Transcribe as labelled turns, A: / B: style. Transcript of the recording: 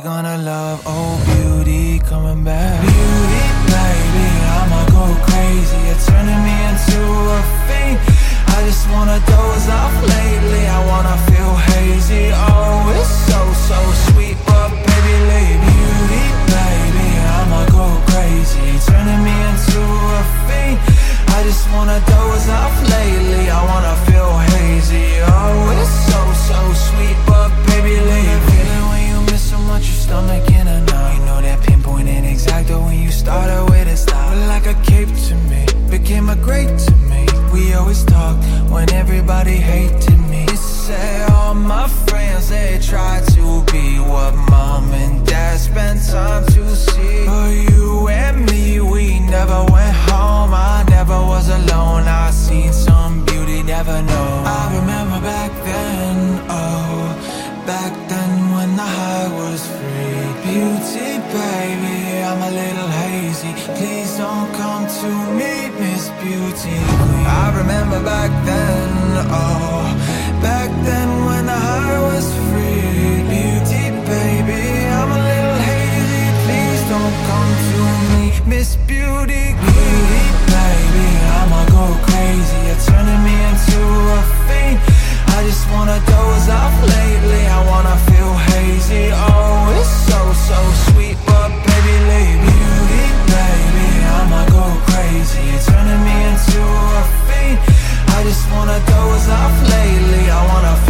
A: gonna love, oh beauty coming back. Beauty, baby, I'ma go crazy. You're turning me into a fiend. I just wanna doze off lately. I wanna feel hazy. Oh, it's so, so sweet, but baby, leave beauty, baby, I'ma go crazy. Turning me into a fiend. I just wanna doze off lately. I wanna feel hazy. Oh, great to me. We always talked when everybody hated me. They say all my friends, they try to be what mom and dad spent time to see. But you and me, we never went home. I never was alone. I seen some beauty, never know. I remember back then, oh, back then when the high was free. Beauty, baby, I'm a little hazy. Please don't come to me beauty queen. I remember back then, oh, back then when the heart was free. Beauty baby, I'm a little hazy. Please don't come to me, Miss Beauty. the doors off lately. I wanna